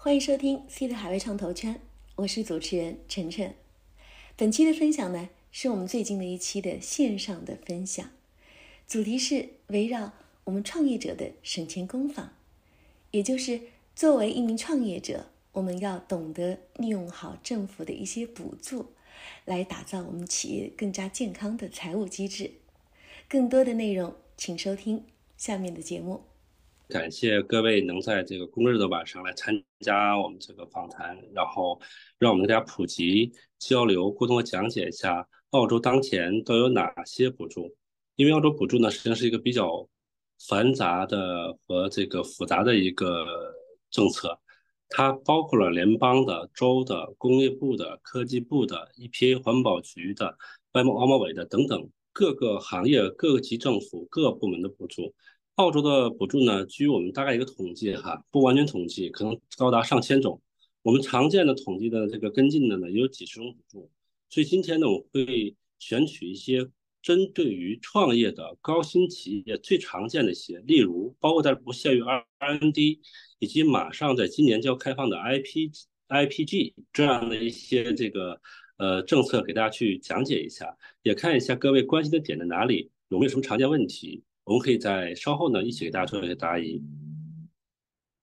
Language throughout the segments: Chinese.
欢迎收听《C 的海外创投圈》，我是主持人晨晨。本期的分享呢，是我们最近的一期的线上的分享，主题是围绕我们创业者的省钱工坊，也就是作为一名创业者，我们要懂得利用好政府的一些补助，来打造我们企业更加健康的财务机制。更多的内容，请收听下面的节目。感谢各位能在这个工日的晚上来参加我们这个访谈，然后让我们大家普及、交流、沟通和讲解一下澳洲当前都有哪些补助。因为澳洲补助呢，实际上是一个比较繁杂的和这个复杂的一个政策，它包括了联邦的、州的、工业部的、科技部的、EPA 环保局的、外贸、贸委的等等各个行业、各个级政府、各部门的补助。澳洲的补助呢，据我们大概一个统计哈，不完全统计，可能高达上千种。我们常见的统计的这个跟进的呢，也有几十种补助。所以今天呢，我会选取一些针对于创业的高新企业最常见的一些，例如包括在不限于 R N D，以及马上在今年就要开放的 I P I P G 这样的一些这个呃政策，给大家去讲解一下，也看一下各位关心的点在哪里，有没有什么常见问题。我们可以在稍后呢一起给大家做一个答疑。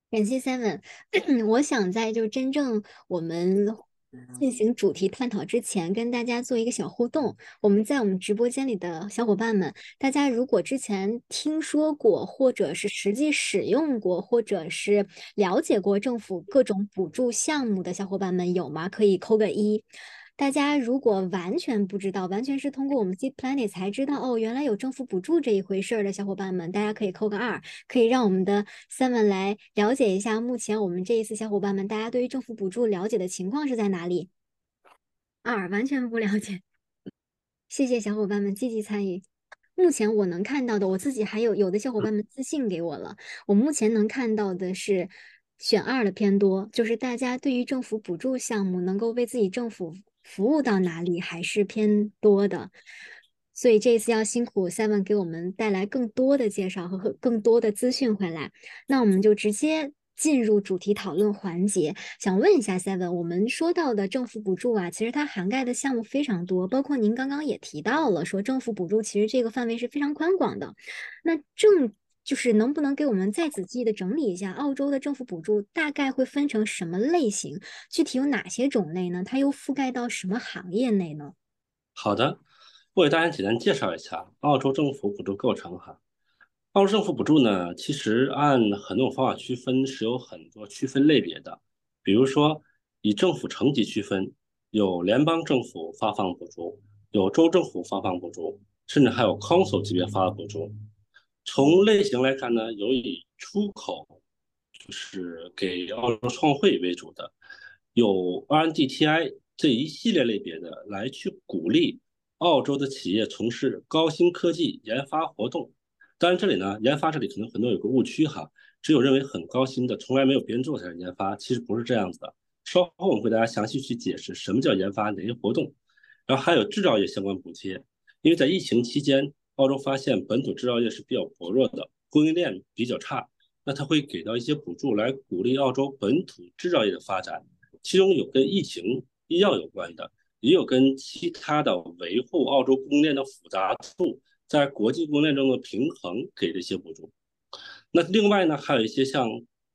感谢 Seven，我想在就真正我们进行主题探讨之前，跟大家做一个小互动。我们在我们直播间里的小伙伴们，大家如果之前听说过，或者是实际使用过，或者是了解过政府各种补助项目的小伙伴们有吗？可以扣个一。大家如果完全不知道，完全是通过我们 Z Planet 才知道哦，原来有政府补助这一回事儿的小伙伴们，大家可以扣个二，可以让我们的 Seven 来了解一下，目前我们这一次小伙伴们大家对于政府补助了解的情况是在哪里？二完全不了解，谢谢小伙伴们积极参与。目前我能看到的，我自己还有有的小伙伴们私信给我了，我目前能看到的是选二的偏多，就是大家对于政府补助项目能够为自己政府。服务到哪里还是偏多的，所以这一次要辛苦 Seven 给我们带来更多的介绍和更多的资讯回来。那我们就直接进入主题讨论环节。想问一下 Seven，我们说到的政府补助啊，其实它涵盖的项目非常多，包括您刚刚也提到了，说政府补助其实这个范围是非常宽广的。那政就是能不能给我们再仔细的整理一下，澳洲的政府补助大概会分成什么类型？具体有哪些种类呢？它又覆盖到什么行业内呢？好的，我给大家简单介绍一下澳洲政府补助构成哈。澳洲政府补助呢，其实按很多种方法区分是有很多区分类别的，比如说以政府层级区分，有联邦政府发放补助，有州政府发放补助，甚至还有 council 级别发的补助。从类型来看呢，有以出口，就是给澳洲创汇为主的，有 RNDTI 这一系列类别的，来去鼓励澳洲的企业从事高新科技研发活动。当然，这里呢，研发这里可能很多有个误区哈，只有认为很高新的，从来没有别人做才是研发，其实不是这样子的。稍后我们会大家详细去解释什么叫研发，哪些活动，然后还有制造业相关补贴，因为在疫情期间。澳洲发现本土制造业是比较薄弱的，供应链比较差，那他会给到一些补助来鼓励澳洲本土制造业的发展，其中有跟疫情、医药有关的，也有跟其他的维护澳洲供应链的复杂度，在国际供应链中的平衡给的一些补助。那另外呢，还有一些像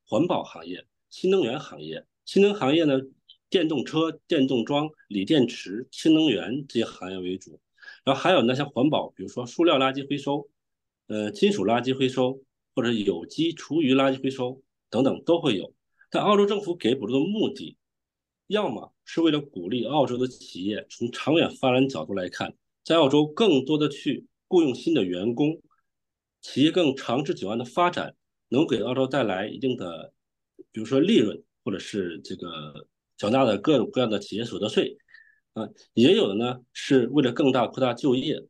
环保行业、新能源行业、新能源行业呢，电动车、电动桩、锂电池、氢能源这些行业为主。然后还有那些环保，比如说塑料垃圾回收，呃，金属垃圾回收，或者有机厨余垃圾回收等等都会有。但澳洲政府给补助的目的，要么是为了鼓励澳洲的企业从长远发展角度来看，在澳洲更多的去雇佣新的员工，企业更长治久安的发展，能给澳洲带来一定的，比如说利润，或者是这个缴纳的各种各样的企业所得税。也有的呢，是为了更大扩大就业，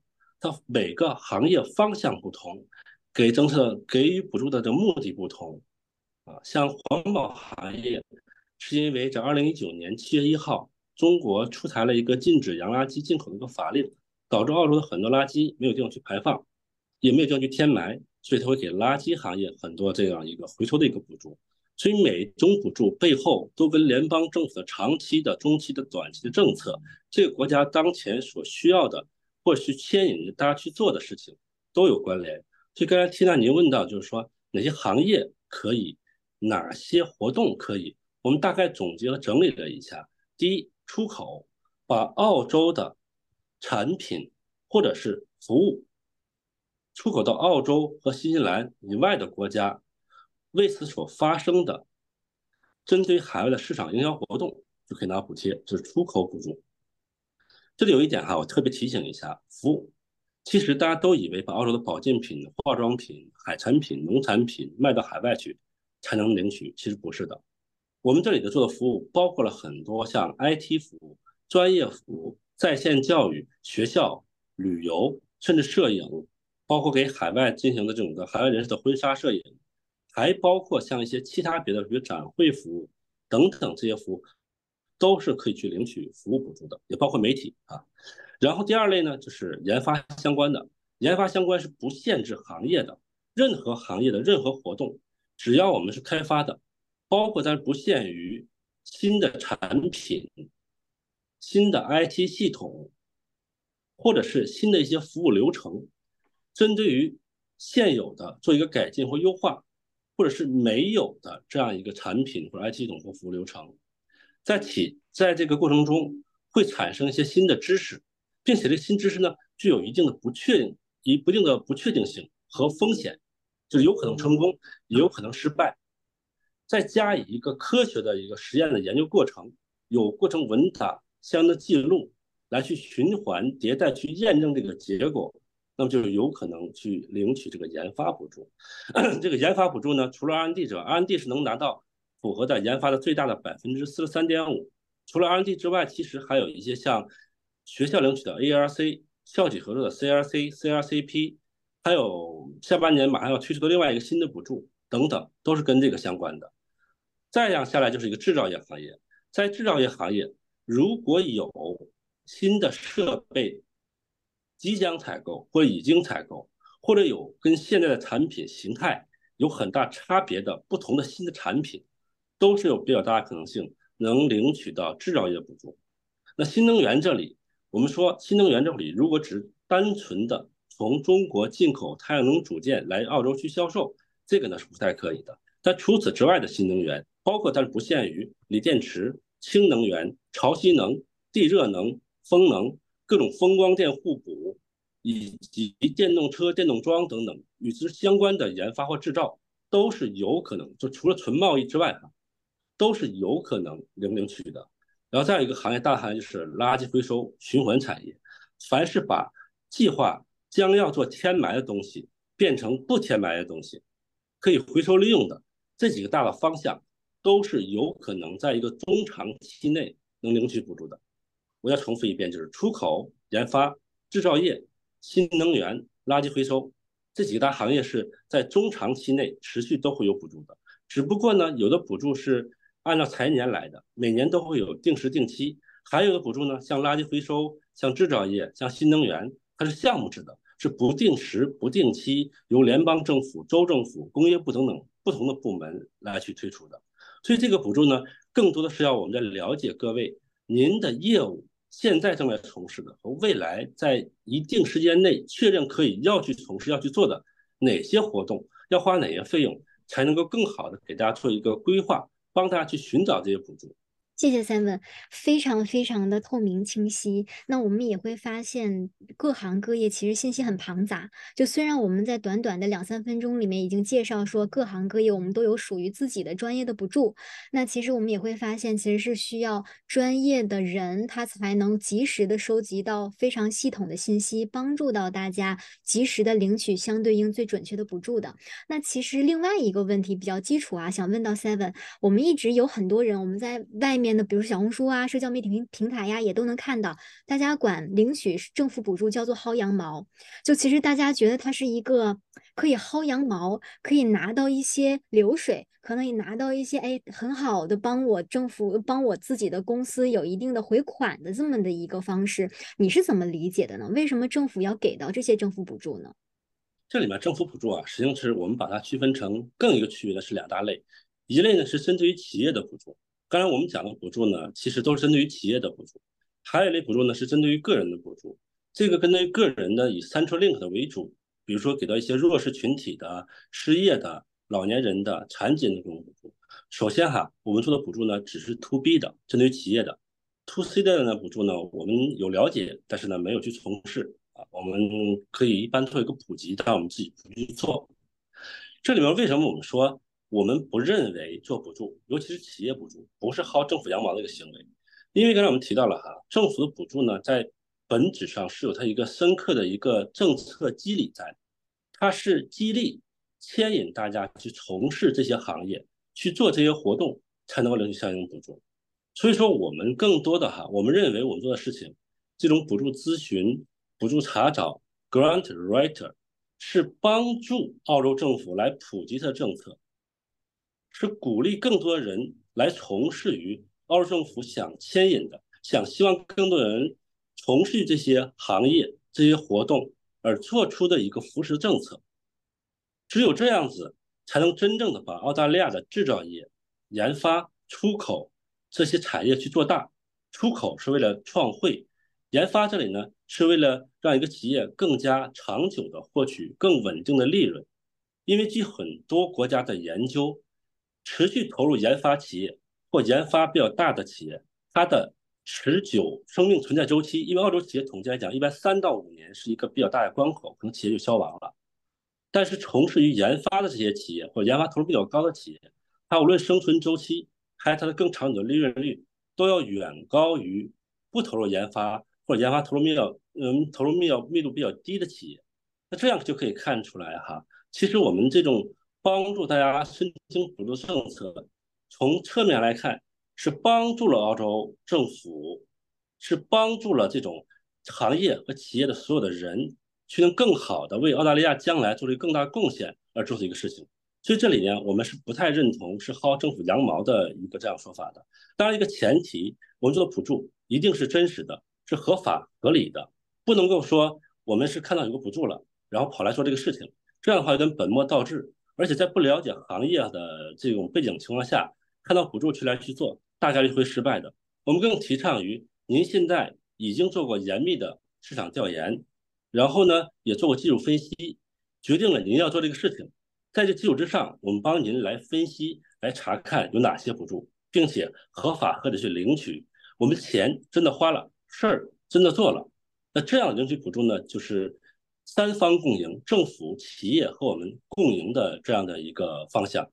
它每个行业方向不同，给政策给予补助的这目的不同。啊，像环保行业，是因为在二零一九年七月一号，中国出台了一个禁止洋垃圾进口的一个法令，导致澳洲的很多垃圾没有地方去排放，也没有地方去填埋，所以它会给垃圾行业很多这样一个回收的一个补助。所以每种补助背后都跟联邦政府的长期的、中期的、短期的政策，这个国家当前所需要的，或是牵引着大家去做的事情都有关联。所以刚才缇娜您问到，就是说哪些行业可以，哪些活动可以，我们大概总结和整理了一下。第一，出口，把澳洲的产品或者是服务出口到澳洲和新西兰以外的国家。为此所发生的针对海外的市场营销活动就可以拿补贴，这是出口补助。这里有一点哈，我特别提醒一下：服务，其实大家都以为把澳洲的保健品、化妆品、海产品、农产品卖到海外去才能领取，其实不是的。我们这里的做的服务包括了很多像 IT 服务、专业服务、在线教育、学校、旅游，甚至摄影，包括给海外进行的这种的海外人士的婚纱摄影。还包括像一些其他别的，比如展会服务等等这些服务，都是可以去领取服务补助的，也包括媒体啊。然后第二类呢，就是研发相关的，研发相关是不限制行业的，任何行业的任何活动，只要我们是开发的，包括但是不限于新的产品、新的 IT 系统，或者是新的一些服务流程，针对于现有的做一个改进或优化。或者是没有的这样一个产品或者 IT 系统或服务流程，在起在这个过程中会产生一些新的知识，并且这新知识呢具有一定的不确定、一不定的不确定性和风险，就是有可能成功，也有可能失败。再加以一个科学的一个实验的研究过程，有过程文档相应的记录，来去循环迭代去验证这个结果。那么就是有可能去领取这个研发补助。这个研发补助呢，除了 R&D 之外，R&D 是能拿到符合的研发的最大的百分之四十三点五。除了 R&D 之外，其实还有一些像学校领取的 ARC、校企合作的 CRC、CRCP，还有下半年马上要推出的另外一个新的补助等等，都是跟这个相关的。再这样下来就是一个制造业行业，在制造业行业如果有新的设备。即将采购或已经采购，或者有跟现在的产品形态有很大差别的不同的新的产品，都是有比较大的可能性能领取到制造业补助。那新能源这里，我们说新能源这里如果只单纯的从中国进口太阳能组件来澳洲去销售，这个呢是不太可以的。但除此之外的新能源，包括但是不限于锂电池、氢能源、潮汐能、地热能、风能。各种风光电互补，以及电动车、电动桩等等与之相关的研发或制造，都是有可能。就除了纯贸易之外，哈，都是有可能领领取的。然后再有一个行业，大行业就是垃圾回收循环产业。凡是把计划将要做填埋的东西变成不填埋的东西，可以回收利用的这几个大的方向，都是有可能在一个中长期内能领取补助的。我要重复一遍，就是出口、研发、制造业、新能源、垃圾回收这几个大行业是在中长期内持续都会有补助的。只不过呢，有的补助是按照财年来的，每年都会有定时定期；还有的补助呢，像垃圾回收、像制造业、像新能源，它是项目制的，是不定时、不定期，由联邦政府、州政府、工业部等等不同的部门来去推出的。所以这个补助呢，更多的是要我们在了解各位您的业务。现在正在从事的和未来在一定时间内确认可以要去从事要去做的哪些活动，要花哪些费用，才能够更好的给大家做一个规划，帮大家去寻找这些补助。谢谢 Seven，非常非常的透明清晰。那我们也会发现各行各业其实信息很庞杂。就虽然我们在短短的两三分钟里面已经介绍说各行各业我们都有属于自己的专业的补助，那其实我们也会发现其实是需要专业的人他才能及时的收集到非常系统的信息，帮助到大家及时的领取相对应最准确的补助的。那其实另外一个问题比较基础啊，想问到 Seven，我们一直有很多人我们在外面。那比如小红书啊，社交媒体平平台呀，也都能看到，大家管领取政府补助叫做薅羊毛。就其实大家觉得它是一个可以薅羊毛，可以拿到一些流水，可能也拿到一些哎很好的帮我政府帮我自己的公司有一定的回款的这么的一个方式。你是怎么理解的呢？为什么政府要给到这些政府补助呢？这里面政府补助啊，实际上是我们把它区分成更一个区域的是两大类。一类呢是针对于企业的补助，刚才我们讲的补助呢，其实都是针对于企业的补助，还有一类补助呢是针对于个人的补助。这个针对于个人的以 Central Link 的为主，比如说给到一些弱势群体的、失业的、老年人的、残疾人的这种补助。首先哈，我们做的补助呢只是 To B 的，针对于企业的；To C 的呢补助呢，我们有了解，但是呢没有去从事啊。我们可以一般做一个普及，但我们自己不去做。这里面为什么我们说？我们不认为做补助，尤其是企业补助，不是薅政府羊毛的一个行为，因为刚才我们提到了哈，政府的补助呢，在本质上是有它一个深刻的一个政策机理在，它是激励、牵引大家去从事这些行业，去做这些活动，才能够领取相应补助。所以说，我们更多的哈，我们认为我们做的事情，这种补助咨询、补助查找 （grant writer） 是帮助澳洲政府来普及它的政策。是鼓励更多人来从事于澳洲政府想牵引的、想希望更多人从事这些行业、这些活动而做出的一个扶持政策。只有这样子，才能真正的把澳大利亚的制造业、研发、出口这些产业去做大。出口是为了创汇，研发这里呢是为了让一个企业更加长久的获取更稳定的利润。因为据很多国家的研究。持续投入研发企业或研发比较大的企业，它的持久生命存在周期，因为澳洲企业统计来讲，一般三到五年是一个比较大的关口，可能企业就消亡了。但是从事于研发的这些企业或研发投入比较高的企业，它无论生存周期还有它的更长久的利润率，都要远高于不投入研发或者研发投入密较嗯投入密较密度比较低的企业。那这样就可以看出来哈，其实我们这种。帮助大家申请补助政策，从侧面来看是帮助了澳洲政府，是帮助了这种行业和企业的所有的人，去能更好的为澳大利亚将来做出更大贡献而做的一个事情。所以这里呢，我们是不太认同是薅政府羊毛的一个这样说法的。当然，一个前提，我们做的补助一定是真实的，是合法合理的，不能够说我们是看到有个补助了，然后跑来做这个事情，这样的话有点本末倒置。而且在不了解行业的这种背景情况下，看到补助去来去做，大概率会失败的。我们更提倡于您现在已经做过严密的市场调研，然后呢也做过技术分析，决定了您要做这个事情，在这基础之上，我们帮您来分析、来查看有哪些补助，并且合法合理去领取。我们钱真的花了，事儿真的做了，那这样领取补助呢，就是。三方共赢，政府、企业和我们共赢的这样的一个方向，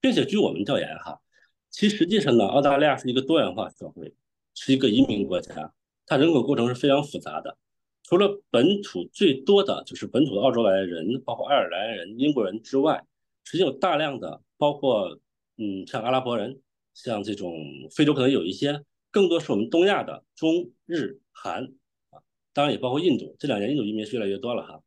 并且据我们调研哈，其实际上呢，澳大利亚是一个多元化社会，是一个移民国家，它人口构成是非常复杂的。除了本土最多的就是本土的澳洲来的人，包括爱尔兰人、英国人之外，实际有大量的包括嗯，像阿拉伯人，像这种非洲可能有一些，更多是我们东亚的中日韩。当然也包括印度，这两年印度移民是越来越多了哈。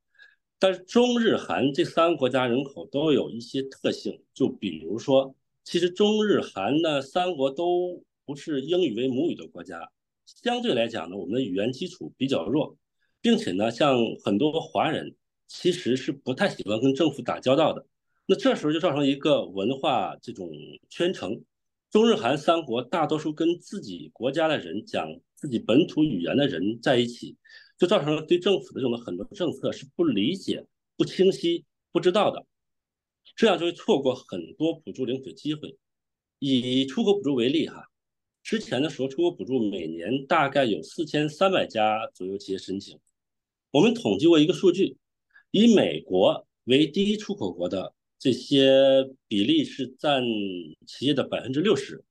但是中日韩这三个国家人口都有一些特性，就比如说，其实中日韩呢三国都不是英语为母语的国家，相对来讲呢，我们的语言基础比较弱，并且呢，像很多华人其实是不太喜欢跟政府打交道的。那这时候就造成一个文化这种圈层，中日韩三国大多数跟自己国家的人讲。自己本土语言的人在一起，就造成了对政府的这种很多政策是不理解、不清晰、不知道的，这样就会错过很多补助领取机会。以出口补助为例，哈，之前的时候出口补助每年大概有四千三百家左右企业申请。我们统计过一个数据，以美国为第一出口国的这些比例是占企业的百分之六十。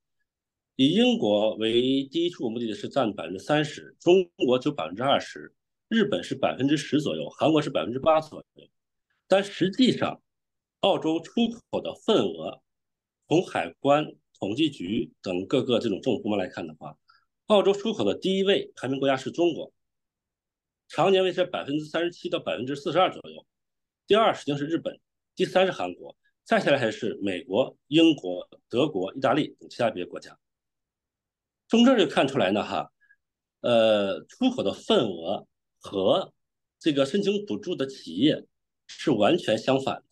以英国为第一出口目的地是占百分之三十，中国只有百分之二十，日本是百分之十左右，韩国是百分之八左右。但实际上，澳洲出口的份额，从海关、统计局等各个这种政府部门来看的话，澳洲出口的第一位排名国家是中国，常年维持百分之三十七到百分之四十二左右。第二实际上是日本，第三是韩国，再下来还是美国、英国、德国、意大利等其他别的国家。从这儿就看出来呢，哈，呃，出口的份额和这个申请补助的企业是完全相反的。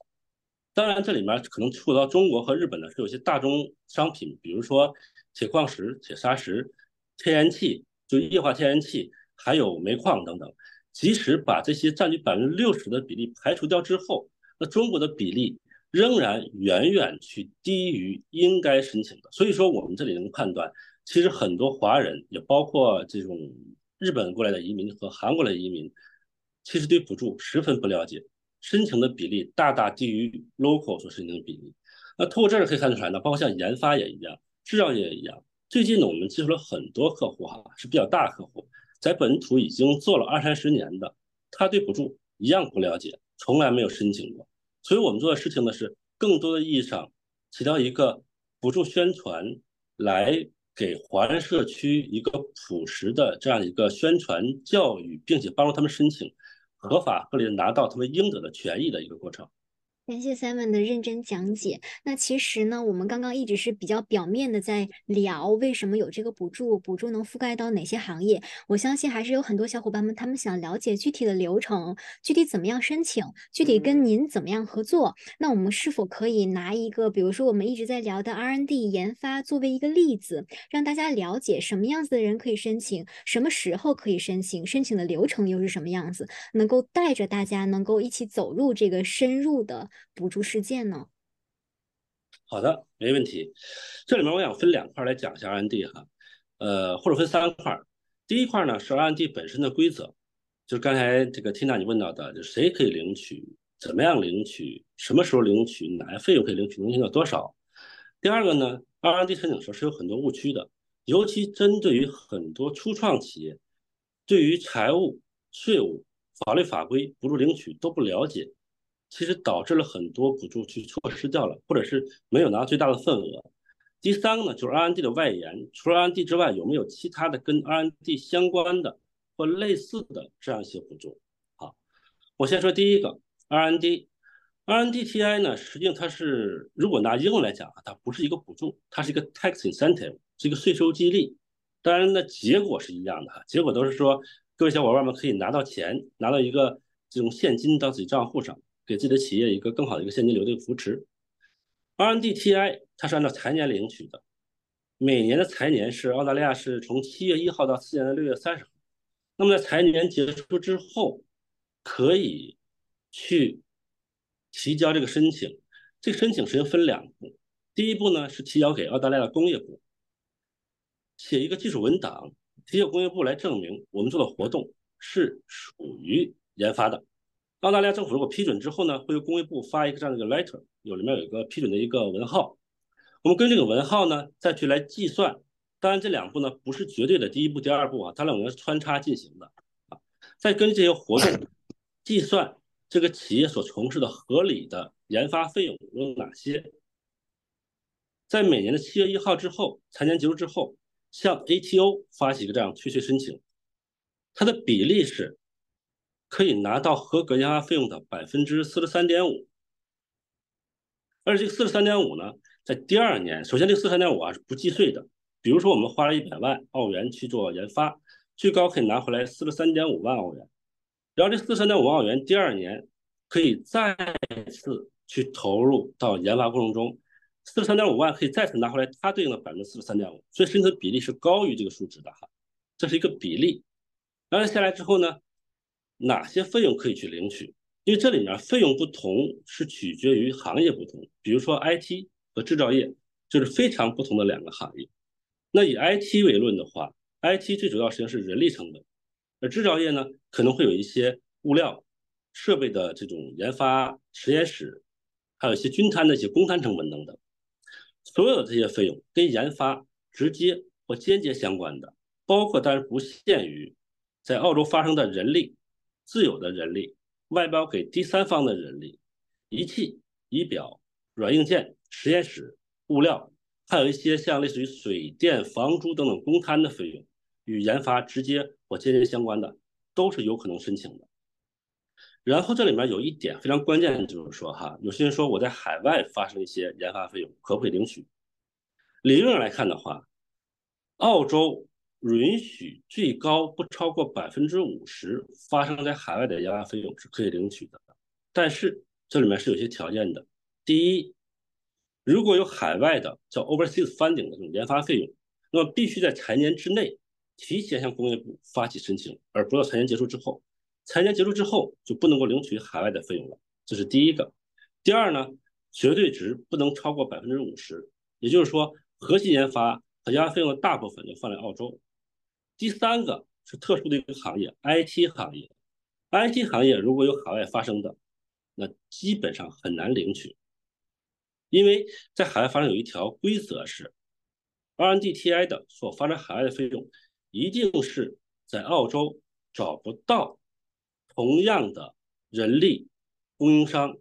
当然，这里面可能触到中国和日本的，是有些大宗商品，比如说铁矿石、铁砂石、天然气，就液化天然气，还有煤矿等等。即使把这些占据百分之六十的比例排除掉之后，那中国的比例仍然远远去低于应该申请的。所以说，我们这里能判断，其实很多华人，也包括这种日本过来的移民和韩国的移民，其实对补助十分不了解。申请的比例大大低于 local 所申请的比例。那通过这儿可以看出来呢，包括像研发也一样，制造业也一样。最近呢，我们接触了很多客户哈，是比较大客户，在本土已经做了二三十年的，他对补助一样不了解，从来没有申请过。所以我们做的事情呢，是更多的意义上起到一个补助宣传，来给华人社区一个朴实的这样一个宣传教育，并且帮助他们申请。合法合理的拿到他们应得的权益的一个过程。感谢 Simon 的认真讲解。那其实呢，我们刚刚一直是比较表面的在聊为什么有这个补助，补助能覆盖到哪些行业。我相信还是有很多小伙伴们，他们想了解具体的流程，具体怎么样申请，具体跟您怎么样合作。那我们是否可以拿一个，比如说我们一直在聊的 R&D 研发作为一个例子，让大家了解什么样子的人可以申请，什么时候可以申请，申请的流程又是什么样子，能够带着大家能够一起走入这个深入的。补助事件呢？好的，没问题。这里面我想分两块来讲一下 R&D 哈，呃，或者分三块。第一块呢是 R&D 本身的规则，就是刚才这个 Tina 你问到的，就谁可以领取，怎么样领取，什么时候领取，哪些费用可以领取，能领到多少。第二个呢，R&D 申请时候是有很多误区的，尤其针对于很多初创企业，对于财务、税务、法律法规、补助领取都不了解。其实导致了很多补助去错失掉了，或者是没有拿到最大的份额。第三个呢，就是 R&D 的外延，除了 R&D 之外，有没有其他的跟 R&D 相关的或类似的这样一些补助？好，我先说第一个 R&D，R&D-TI 呢，实际上它是如果拿英文来讲啊，它不是一个补助，它是一个 tax incentive，是一个税收激励。当然呢，结果是一样的哈，结果都是说各位小伙伴们可以拿到钱，拿到一个这种现金到自己账户上。给自己的企业一个更好的一个现金流的一个扶持。RNDTI 它是按照财年领取的，每年的财年是澳大利亚是从七月一号到次年的六月三十号。那么在财年结束之后，可以去提交这个申请。这个申请实际上分两步，第一步呢是提交给澳大利亚工业部，写一个技术文档，提交工业部来证明我们做的活动是属于研发的。澳大利亚政府如果批准之后呢，会由工业部发一个这样的一个 letter，有里面有一个批准的一个文号。我们根据这个文号呢，再去来计算。当然这两步呢不是绝对的，第一步、第二步啊，它两个是穿插进行的啊。再根据这些活动计算这个企业所从事的合理的研发费用有哪些。在每年的七月一号之后，财年结束之后，向 ATO 发起一个这样退税申请，它的比例是。可以拿到合格研发费用的百分之四十三点五，而这个四十三点五呢，在第二年，首先这个四十三点五啊是不计税的。比如说我们花了一百万澳元去做研发，最高可以拿回来四十三点五万澳元。然后这四十三点五万澳元第二年可以再次去投入到研发过程中，四十三点五万可以再次拿回来它对应的百分之四十三点五，所以申请比例是高于这个数值的哈，这是一个比例。然后下来之后呢？哪些费用可以去领取？因为这里面费用不同是取决于行业不同。比如说 IT 和制造业就是非常不同的两个行业。那以 IT 为论的话，IT 最主要实际上是人力成本，而制造业呢可能会有一些物料、设备的这种研发、实验室，还有一些均摊的一些公摊成本等等。所有的这些费用跟研发直接或间接相关的，包括但是不限于在澳洲发生的人力。自有的人力，外包给第三方的人力，仪器、仪表、软硬件、实验室、物料，还有一些像类似于水电、房租等等公摊的费用，与研发直接或间接相关的，都是有可能申请的。然后这里面有一点非常关键，就是说哈，有些人说我在海外发生一些研发费用，可不可以领取？理论上来看的话，澳洲。允许最高不超过百分之五十发生在海外的研发费用是可以领取的，但是这里面是有些条件的。第一，如果有海外的叫 overseas funding 的这种研发费用，那么必须在财年之内提前向工业部发起申请，而不要财年结束之后。财年结束之后就不能够领取海外的费用了，这是第一个。第二呢，绝对值不能超过百分之五十，也就是说，核心研发和研发费用的大部分就放在澳洲。第三个是特殊的一个行业，IT 行业。IT 行业如果有海外发生的，那基本上很难领取，因为在海外发生有一条规则是，RNDTI 的所发展海外的费用，一定是在澳洲找不到。同样的人力供应商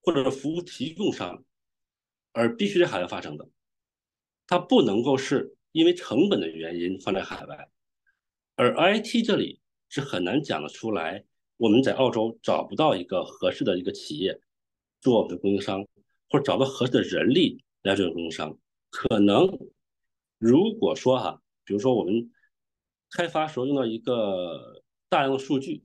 或者是服务提供商，而必须在海外发生的，它不能够是因为成本的原因放在海外，而 IT 这里是很难讲得出来，我们在澳洲找不到一个合适的一个企业做我们的供应商，或者找到合适的人力来做供应商，可能如果说哈，比如说我们开发时候用到一个大量的数据。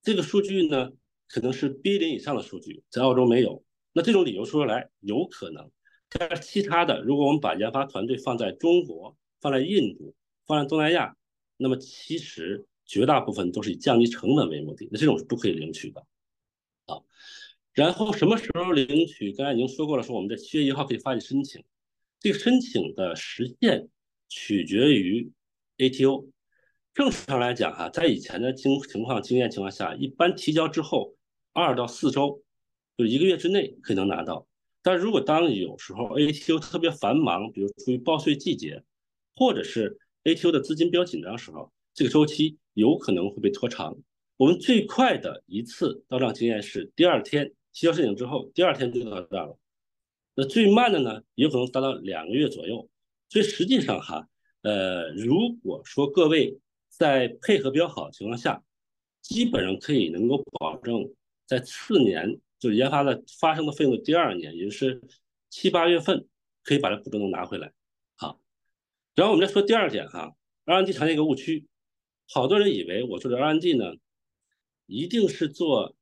这个数据呢，可能是 B 零以上的数据，在澳洲没有。那这种理由说出来有可能，但是其他的，如果我们把研发团队放在中国、放在印度、放在东南亚，那么其实绝大部分都是以降低成本为目的，那这种是不可以领取的。啊，然后什么时候领取？刚才已经说过了，说我们在七月一号可以发起申请，这个申请的时限取决于 ATO。正常来讲，哈，在以前的经情况经验情况下，一般提交之后二到四周，就一个月之内可能拿到。但如果当有时候 ATO 特别繁忙，比如处于报税季节，或者是 ATO 的资金比较紧张的时候，这个周期有可能会被拖长。我们最快的一次到账经验是第二天提交申请之后，第二天就到账了。那最慢的呢，有可能达到两个月左右。所以实际上哈，呃，如果说各位。在配合比较好的情况下，基本上可以能够保证在次年就是研发的发生的费用的第二年，也就是七八月份，可以把这补助能拿回来。然后我们再说第二点哈，RND 常见一个误区，好多人以为我做的 RND 呢，一定是做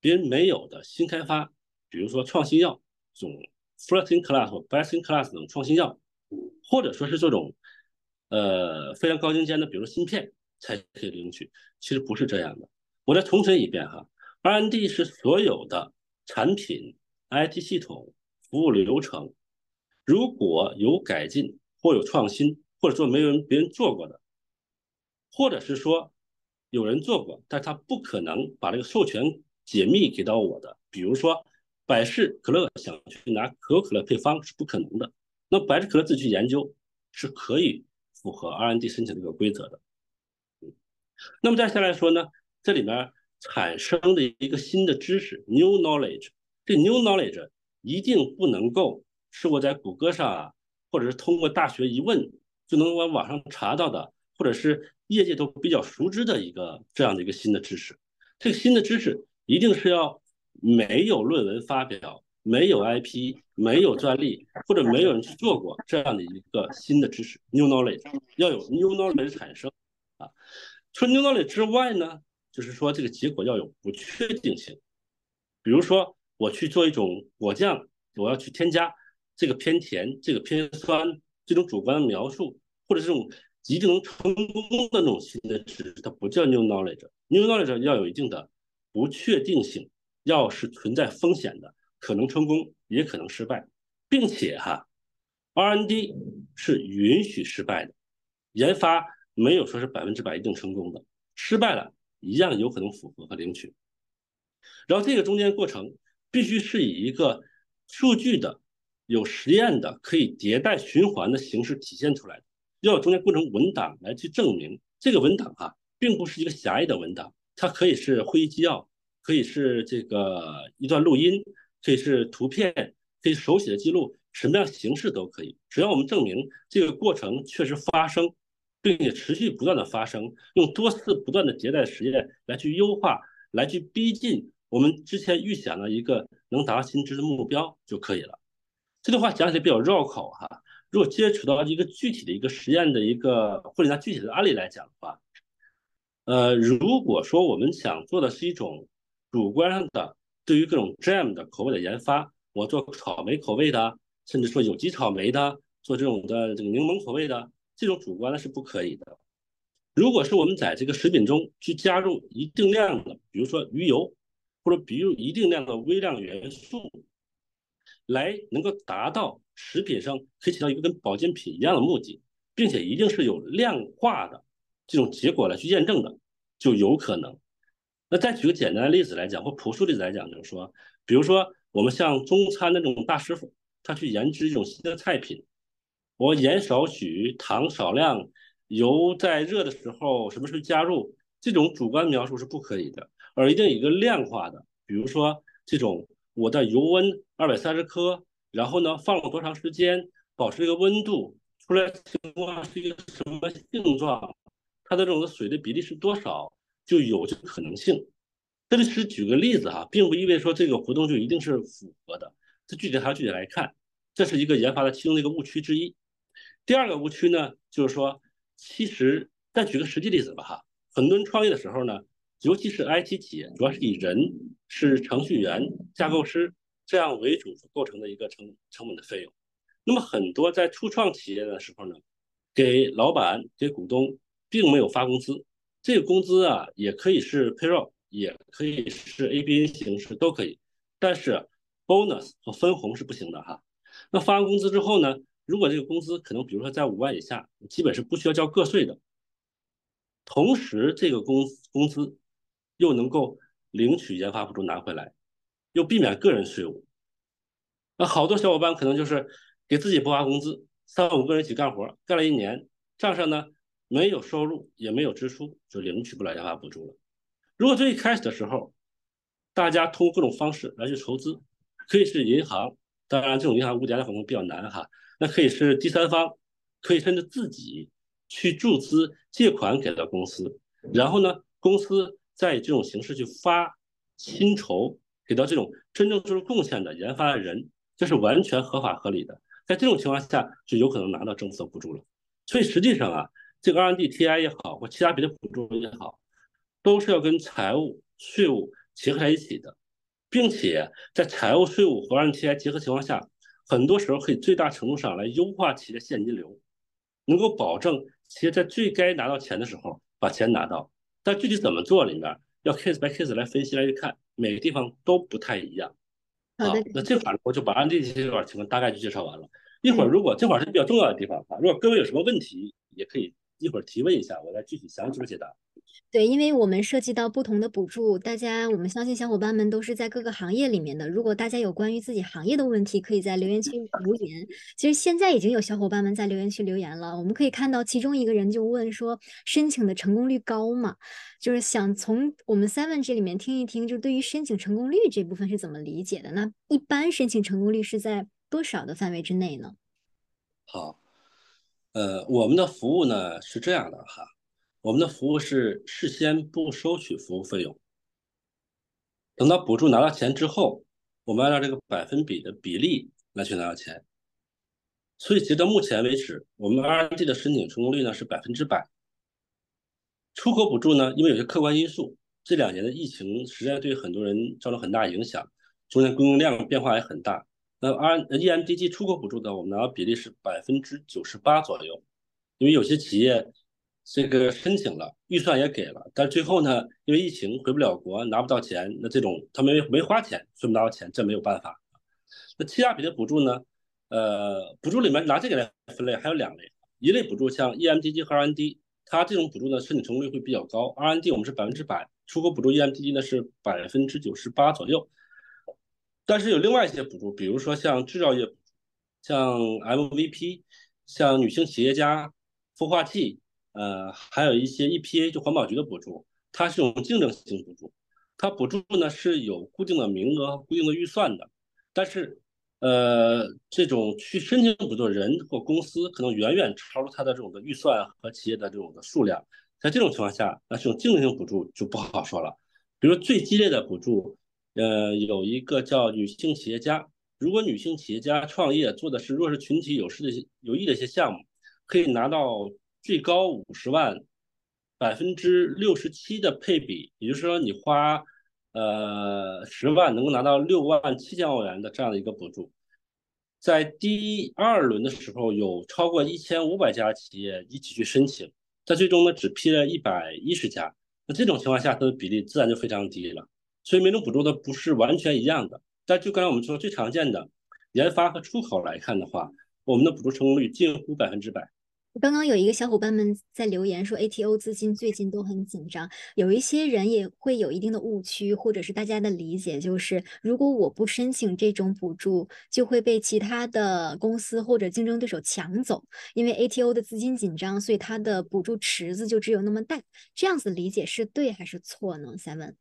别人没有的新开发，比如说创新药这种 first in class 或 best in class 这种创新药，或者说是这种。呃，非常高精尖的，比如说芯片才可以领取，其实不是这样的。我再重申一遍哈，RND 是所有的产品、IT 系统、服务流程，如果有改进或有创新，或者说没有人别人做过的，或者是说有人做过，但他不可能把这个授权解密给到我的，比如说百事可乐想去拿可口可乐配方是不可能的，那百事可乐自己去研究是可以。符合 R&D 申请这个规则的，那么再下来说呢，这里面产生的一个新的知识 new knowledge，这 new knowledge 一定不能够是我在谷歌上啊，或者是通过大学一问就能往网上查到的，或者是业界都比较熟知的一个这样的一个新的知识。这个新的知识一定是要没有论文发表。没有 IP，没有专利，或者没有人去做过这样的一个新的知识，new knowledge，要有 new knowledge 产生啊。除了 new knowledge 之外呢，就是说这个结果要有不确定性。比如说我去做一种果酱，我要去添加这个偏甜，这个偏酸，这种主观的描述，或者这种一定能成功的那种新的知识，它不叫 new knowledge。new knowledge 要有一定的不确定性，要是存在风险的。可能成功，也可能失败，并且哈 R N D 是允许失败的，研发没有说是百分之百一定成功的，失败了一样有可能符合和领取。然后这个中间过程必须是以一个数据的、有实验的、可以迭代循环的形式体现出来的，要有中间过程文档来去证明这个文档啊，并不是一个狭义的文档，它可以是会议纪要，可以是这个一段录音。可以是图片，可以手写的记录，什么样形式都可以。只要我们证明这个过程确实发生，并且持续不断的发生，用多次不断的迭代实验来去优化，来去逼近我们之前预想的一个能达到新知的目标就可以了。这句话讲起来比较绕口哈。如果接触到一个具体的一个实验的一个，或者拿具体的案例来讲的话，呃，如果说我们想做的是一种主观上的。对于各种 jam 的口味的研发，我做草莓口味的，甚至说有机草莓的，做这种的这个柠檬口味的，这种主观的是不可以的。如果是我们在这个食品中去加入一定量的，比如说鱼油，或者比如一定量的微量元素，来能够达到食品上可以起到一个跟保健品一样的目的，并且一定是有量化的这种结果来去验证的，就有可能。那再举个简单的例子来讲，或朴素例子来讲，就是说，比如说我们像中餐那种大师傅，他去研制一种新的菜品，我盐少许，糖少量，油在热的时候什么时候加入，这种主观描述是不可以的，而一定有一个量化的，比如说这种我的油温二百三十克，然后呢放了多长时间，保持这个温度，出来情况是一个什么性状，它的这种水的比例是多少。就有这个可能性，这里是举个例子哈，并不意味着说这个活动就一定是符合的，这具体还要具体来看，这是一个研发的其中的一个误区之一。第二个误区呢，就是说，其实再举个实际例子吧哈，很多人创业的时候呢，尤其是 IT 企业，主要是以人是程序员、架构师这样为主构成的一个成成本的费用。那么很多在初创企业的时候呢，给老板、给股东并没有发工资。这个工资啊，也可以是 payroll，也可以是 ABN 形式，都可以。但是 bonus 和分红是不行的哈。那发完工资之后呢，如果这个工资可能比如说在五万以下，基本是不需要交个税的。同时，这个工工资又能够领取研发补助拿回来，又避免个人税务。那好多小伙伴可能就是给自己不发工资，三五个人一起干活，干了一年，账上呢。没有收入也没有支出，就领取不了研发补助了。如果最一开始的时候，大家通过各种方式来去筹资，可以是银行，当然这种银行无抵押的可能比较难哈。那可以是第三方，可以甚至自己去注资借款给到公司，然后呢，公司再以这种形式去发薪酬给到这种真正做出贡献的研发的人，这是完全合法合理的。在这种情况下，就有可能拿到政府的补助了。所以实际上啊。这个 R&D TI 也好，或其他别的补助也好，都是要跟财务、税务结合在一起的，并且在财务、税务和 R&D TI 结合情况下，很多时候可以最大程度上来优化企业的现金流，能够保证企业在最该拿到钱的时候把钱拿到。但具体怎么做里面要 case by case 来分析来去看，每个地方都不太一样。好的，那这块我就把案例这块情况大概就介绍完了。一会儿如果这块是比较重要的地方啊，如果各位有什么问题，也可以。一会儿提问一下，我再具体详细的解答。对，因为我们涉及到不同的补助，大家我们相信小伙伴们都是在各个行业里面的。如果大家有关于自己行业的问题，可以在留言区留言。其实现在已经有小伙伴们在留言区留言了，我们可以看到其中一个人就问说：申请的成功率高吗？就是想从我们 Seven 这里面听一听，就对于申请成功率这部分是怎么理解的？那一般申请成功率是在多少的范围之内呢？好。呃，我们的服务呢是这样的哈，我们的服务是事先不收取服务费用，等到补助拿到钱之后，我们按照这个百分比的比例来去拿到钱。所以截到目前为止，我们 RND 的申请成功率呢是百分之百。出口补助呢，因为有些客观因素，这两年的疫情实在对很多人造成很大影响，中间供应量变化也很大。那 R EMDG 出口补助的，我们拿到比例是百分之九十八左右，因为有些企业这个申请了，预算也给了，但最后呢，因为疫情回不了国，拿不到钱，那这种他没没花钱，所以拿到钱，这没有办法。那七大比的补助呢？呃，补助里面拿这个来分类，还有两类，一类补助像 EMDG 和 RND，它这种补助呢，申请成功率会比较高，RND 我们是百分之百，出口补助 EMDG 呢是百分之九十八左右。但是有另外一些补助，比如说像制造业，像 MVP，像女性企业家、孵化器，呃，还有一些 EPA 就环保局的补助，它是种竞争性补助，它补助呢是有固定的名额、固定的预算的，但是，呃，这种去申请补助的人或公司可能远远超出它的这种的预算和企业的这种的数量，在这种情况下，那这种竞争性补助就不好说了，比如最激烈的补助。呃，有一个叫女性企业家，如果女性企业家创业做的是弱势群体有势的有益的一些项目，可以拿到最高五十万，百分之六十七的配比，也就是说你花呃十万能够拿到六万七千澳元的这样的一个补助。在第二轮的时候，有超过一千五百家企业一起去申请，但最终呢只批了一百一十家。那这种情况下，它的比例自然就非常低了。所以每种补助都不是完全一样的。但就刚才我们说最常见的研发和出口来看的话，我们的补助成功率近乎百分之百。刚刚有一个小伙伴们在留言说，ATO 资金最近都很紧张，有一些人也会有一定的误区，或者是大家的理解，就是如果我不申请这种补助，就会被其他的公司或者竞争对手抢走，因为 ATO 的资金紧张，所以它的补助池子就只有那么大。这样子理解是对还是错呢？Seven。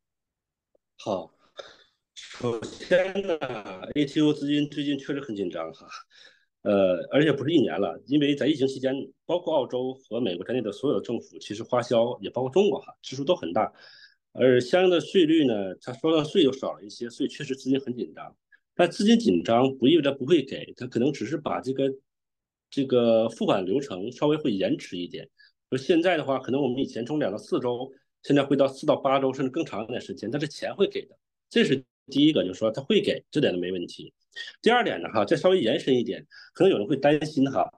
好，首先呢，ATO 资金最近确实很紧张哈。呃，而且不是一年了，因为在疫情期间，包括澳洲和美国在内的所有政府，其实花销也包括中国哈，支出都很大，而相应的税率呢，它收到税又少了一些，所以确实资金很紧张。但资金紧张不意味着不会给，它可能只是把这个这个付款流程稍微会延迟一点。就现在的话，可能我们以前从两到四周，现在会到四到八周，甚至更长一点时间，但是钱会给的，这是第一个，就是说他会给，这点都没问题。第二点呢，哈，再稍微延伸一点，可能有人会担心哈，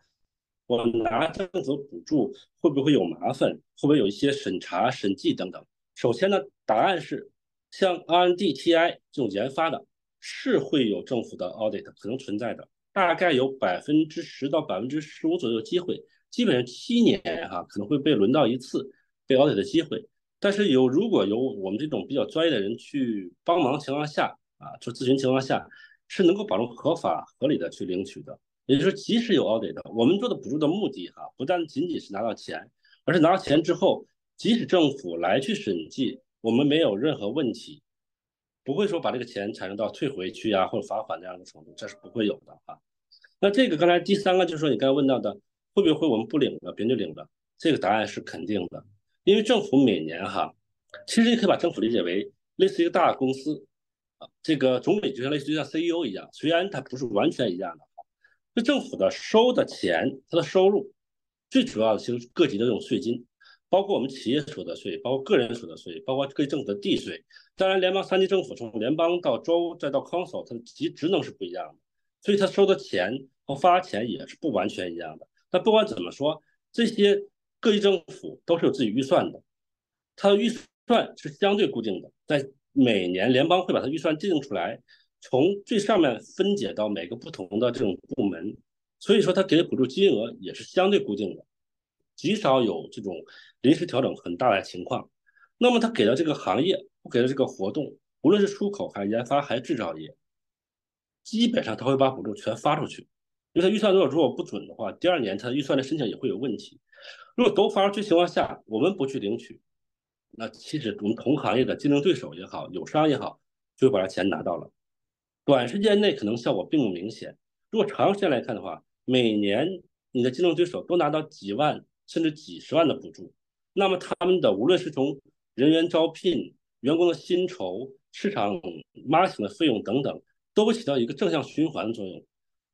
我拿政府补助会不会有麻烦，会不会有一些审查、审计等等？首先呢，答案是，像 RNDTI 这种研发的，是会有政府的 audit 可能存在的，大概有百分之十到百分之十五左右机会，基本上七年哈可能会被轮到一次被 audit 的机会。但是有如果有我们这种比较专业的人去帮忙情况下啊，做咨询情况下。是能够保证合法合理的去领取的，也就是，即使有 audit 的，我们做的补助的目的哈，不但仅仅是拿到钱，而是拿到钱之后，即使政府来去审计，我们没有任何问题，不会说把这个钱产生到退回去呀或者罚款这样的程度，这是不会有的啊。那这个刚才第三个就是说你刚才问到的，会不会我们不领了别人就领了？这个答案是肯定的，因为政府每年哈，其实你可以把政府理解为类似一个大公司。这个总理就像类似于像 CEO 一样，虽然它不是完全一样的，这政府的收的钱，它的收入最主要的其实各级的这种税金，包括我们企业所得税，包括个人所得税，包括各级政府的地税。当然，联邦三级政府从联邦到州再到 council，它的级职能是不一样的，所以它收的钱和发钱也是不完全一样的。但不管怎么说，这些各级政府都是有自己预算的，它的预算是相对固定的，在。每年联邦会把它预算制定出来，从最上面分解到每个不同的这种部门，所以说它给的补助金额也是相对固定的，极少有这种临时调整很大的情况。那么它给到这个行业，给的这个活动，无论是出口还是研发还是制造业，基本上他会把补助全发出去，因为他预算如果如果不准的话，第二年他预算的申请也会有问题。如果都发出去情况下，我们不去领取。那其实我们同行业的竞争对手也好，友商也好，就把这钱拿到了。短时间内可能效果并不明显，如果长时间来看的话，每年你的竞争对手都拿到几万甚至几十万的补助，那么他们的无论是从人员招聘、员工的薪酬、市场 marketing 的费用等等，都会起到一个正向循环的作用。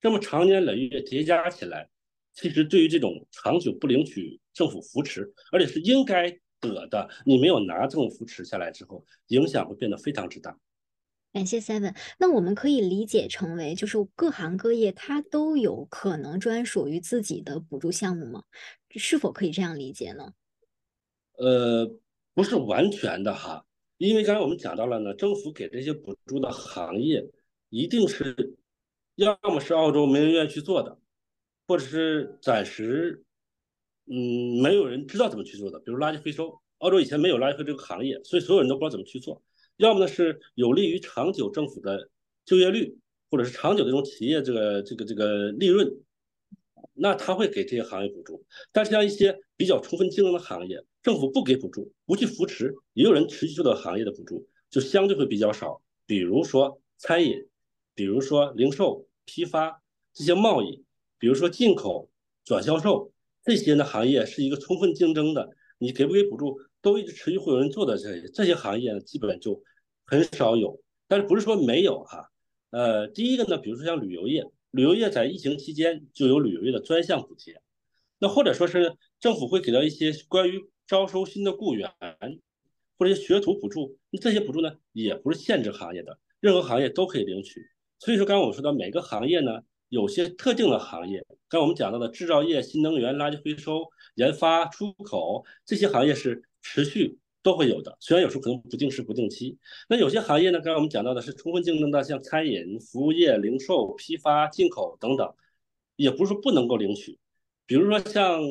这么长年累月叠加起来，其实对于这种长久不领取政府扶持，而且是应该。得的，你没有拿这种扶持下来之后，影响会变得非常之大。感谢 Seven，那我们可以理解成为，就是各行各业它都有可能专属于自己的补助项目吗？是否可以这样理解呢？呃，不是完全的哈，因为刚才我们讲到了呢，政府给这些补助的行业，一定是要么是澳洲没人愿意去做的，或者是暂时。嗯，没有人知道怎么去做的，比如垃圾回收，澳洲以前没有垃圾回收这个行业，所以所有人都不知道怎么去做。要么呢是有利于长久政府的就业率，或者是长久这种企业这个这个这个利润，那他会给这些行业补助。但是像一些比较充分竞争的行业，政府不给补助，不去扶持，也有人持续受到行业的补助，就相对会比较少。比如说餐饮，比如说零售、批发这些贸易，比如说进口、转销售。这些呢行业是一个充分竞争的，你给不给补助都一直持续会有人做的这些这些行业呢，基本就很少有。但是不是说没有哈？呃，第一个呢，比如说像旅游业，旅游业在疫情期间就有旅游业的专项补贴，那或者说是政府会给到一些关于招收新的雇员，或者学徒补助，这些补助呢也不是限制行业的，任何行业都可以领取。所以说，刚刚我说的每个行业呢，有些特定的行业，刚我们讲到的制造业、新能源、垃圾回收、研发、出口这些行业是持续都会有的，虽然有时候可能不定时、不定期。那有些行业呢，刚刚我们讲到的是充分竞争的，像餐饮、服务业、零售、批发、进口等等，也不是说不能够领取。比如说像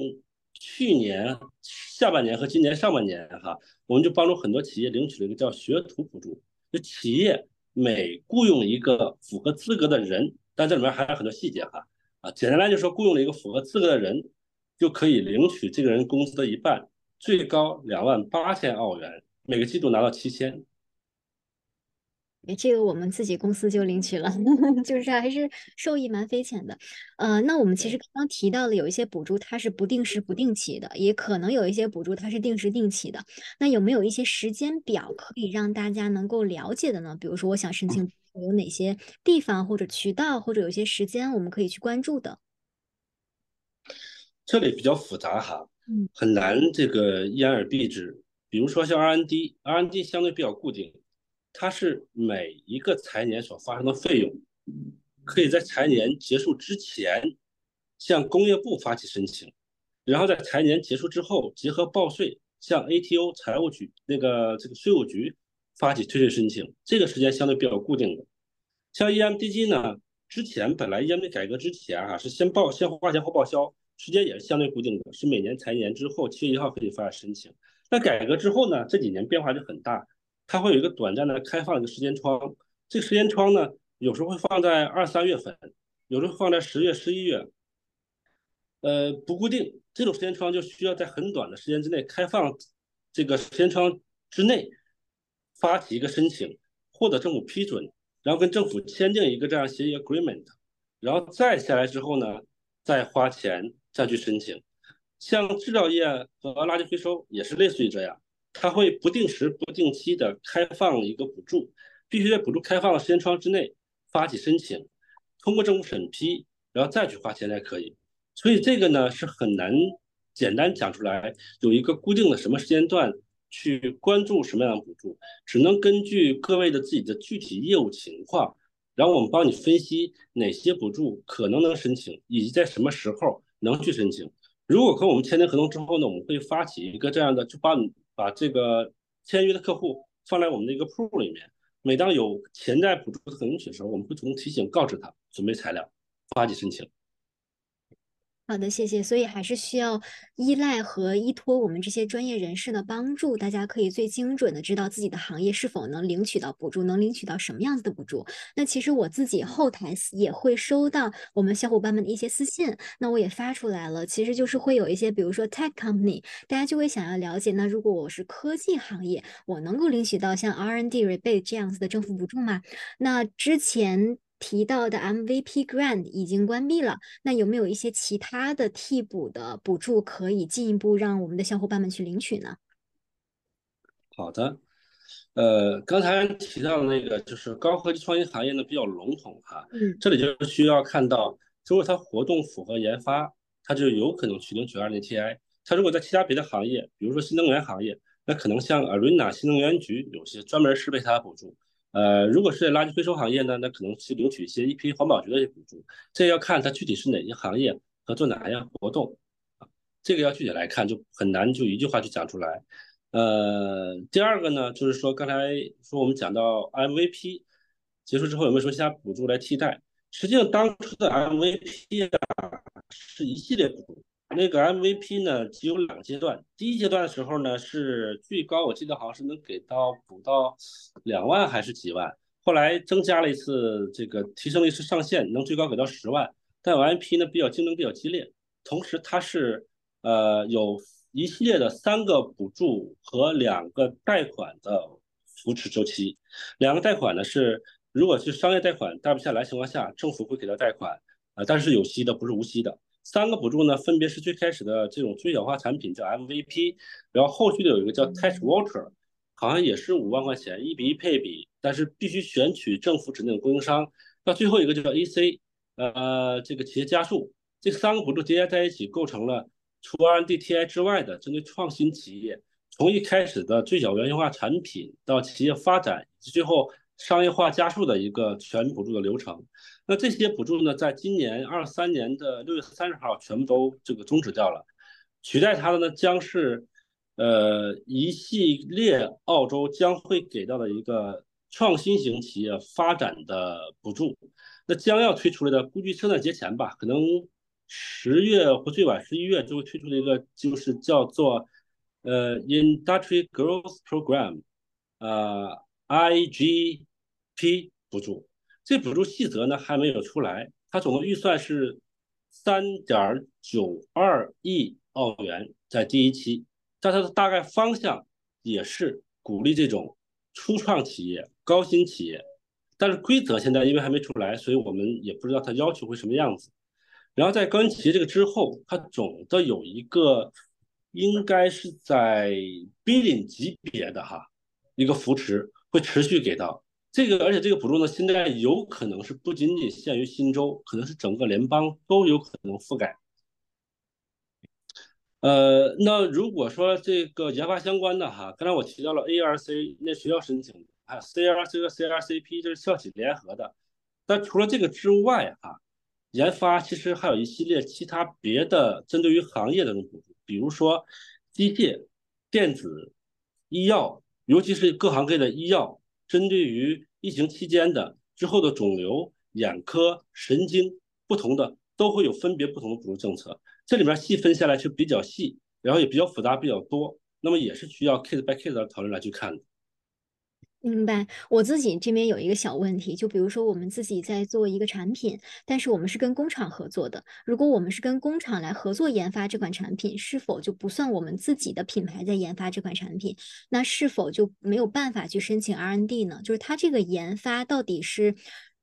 去年下半年和今年上半年，哈，我们就帮助很多企业领取了一个叫学徒补助，就企业。每雇佣一个符合资格的人，但这里面还有很多细节哈啊，简单来就说，雇佣了一个符合资格的人，就可以领取这个人工资的一半，最高两万八千澳元，每个季度拿到七千。哎，这个我们自己公司就领取了，就是还是受益蛮匪浅的。呃，那我们其实刚刚提到了有一些补助它是不定时不定期的，也可能有一些补助它是定时定期的。那有没有一些时间表可以让大家能够了解的呢？比如说，我想申请有哪些地方或者渠道，或者有些时间我们可以去关注的？这里比较复杂哈，嗯，很难这个一言而蔽之。比如说像 R&D，R&D 相对比较固定。它是每一个财年所发生的费用，可以在财年结束之前向工业部发起申请，然后在财年结束之后结合报税向 ATO 财务局那个这个税务局发起退税申请，这个时间相对比较固定的。像 EMDG 呢，之前本来 EMD 改革之前啊是先报先花钱后报销，时间也是相对固定的，是每年财年之后七月一号可以发申请。那改革之后呢，这几年变化就很大。它会有一个短暂的开放一个时间窗，这个时间窗呢，有时候会放在二三月份，有时候放在十月、十一月，呃，不固定。这种时间窗就需要在很短的时间之内开放，这个时间窗之内发起一个申请，获得政府批准，然后跟政府签订一个这样协议 agreement，然后再下来之后呢，再花钱再去申请。像制造业和垃圾回收也是类似于这样。它会不定时、不定期的开放一个补助，必须在补助开放的时间窗之内发起申请，通过政府审批，然后再去花钱才可以。所以这个呢是很难简单讲出来，有一个固定的什么时间段去关注什么样的补助，只能根据各位的自己的具体业务情况，然后我们帮你分析哪些补助可能能申请，以及在什么时候能去申请。如果和我们签订合同之后呢，我们会发起一个这样的，就帮你。把这个签约的客户放在我们的一个 pool 里面，每当有潜在补助的可能性的时候，我们会主动提醒告知他，准备材料，发起申请。好的，谢谢。所以还是需要依赖和依托我们这些专业人士的帮助，大家可以最精准的知道自己的行业是否能领取到补助，能领取到什么样子的补助。那其实我自己后台也会收到我们小伙伴们的一些私信，那我也发出来了。其实就是会有一些，比如说 tech company，大家就会想要了解，那如果我是科技行业，我能够领取到像 R&D rebate 这样子的政府补助吗？那之前。提到的 MVP Grant 已经关闭了，那有没有一些其他的替补的补助可以进一步让我们的小伙伴们去领取呢？好的，呃，刚才提到的那个就是高科技创新行业呢比较笼统哈，嗯，这里就需要看到，如果它活动符合研发，它就有可能去领取二零 TI。它如果在其他别的行业，比如说新能源行业，那可能像 Arena 新能源局有些专门适配它的补助。呃，如果是在垃圾回收行业呢，那可能去领取一些一批环保局的一些补助，这要看它具体是哪些行业和做哪样活动，这个要具体来看，就很难就一句话去讲出来。呃，第二个呢，就是说刚才说我们讲到 MVP 结束之后有没有什么其他补助来替代？实际上当初的 MVP 啊是一系列补助。那个 MVP 呢，只有两个阶段。第一阶段的时候呢，是最高，我记得好像是能给到补到两万还是几万。后来增加了一次，这个提升了一次上限，能最高给到十万。但 MVP 呢比较竞争比较激烈，同时它是呃有一系列的三个补助和两个贷款的扶持周期。两个贷款呢是，如果是商业贷款贷不下来情况下，政府会给到贷款，呃，但是有息的，不是无息的。三个补助呢，分别是最开始的这种最小化产品叫 MVP，然后后续的有一个叫 Touch Water，好像也是五万块钱一比一配比，但是必须选取政府指定的供应商。到最后一个就叫 AC，呃，这个企业加速，这三个补助叠加在一起，构成了除 R&D TI 之外的针对创新企业从一开始的最小原型化产品到企业发展，以及最后商业化加速的一个全补助的流程。那这些补助呢，在今年二三年的六月三十号全部都这个终止掉了，取代它的呢将是呃一系列澳洲将会给到的一个创新型企业发展的补助。那将要推出来的，估计圣诞节前吧，可能十月或最晚十一月就会推出的一个，就是叫做呃 Industry Growth Program，呃 IGP 补助。这补助细则呢还没有出来，它总的预算是三点九二亿澳元在第一期，但它的大概方向也是鼓励这种初创企业、高新企业。但是规则现在因为还没出来，所以我们也不知道它要求会什么样子。然后在高新企业这个之后，它总的有一个应该是在 B 领级别的哈一个扶持会持续给到这个，而且这个补助呢现在有可能是不仅仅限于新州，可能是整个联邦都有可能覆盖。呃，那如果说这个研发相关的哈，刚才我提到了 ARC 那学校申请。啊，CRC 和 CRCP 这是校企联合的，但除了这个之外，哈，研发其实还有一系列其他别的针对于行业的这种补助，比如说机械、电子、医药，尤其是各行各业的医药，针对于疫情期间的之后的肿瘤、眼科、神经不同的，都会有分别不同的补助政策。这里面细分下来就比较细，然后也比较复杂，比较多，那么也是需要 case by case 的讨论来去看的。明白，我自己这边有一个小问题，就比如说我们自己在做一个产品，但是我们是跟工厂合作的。如果我们是跟工厂来合作研发这款产品，是否就不算我们自己的品牌在研发这款产品？那是否就没有办法去申请 R&D 呢？就是它这个研发到底是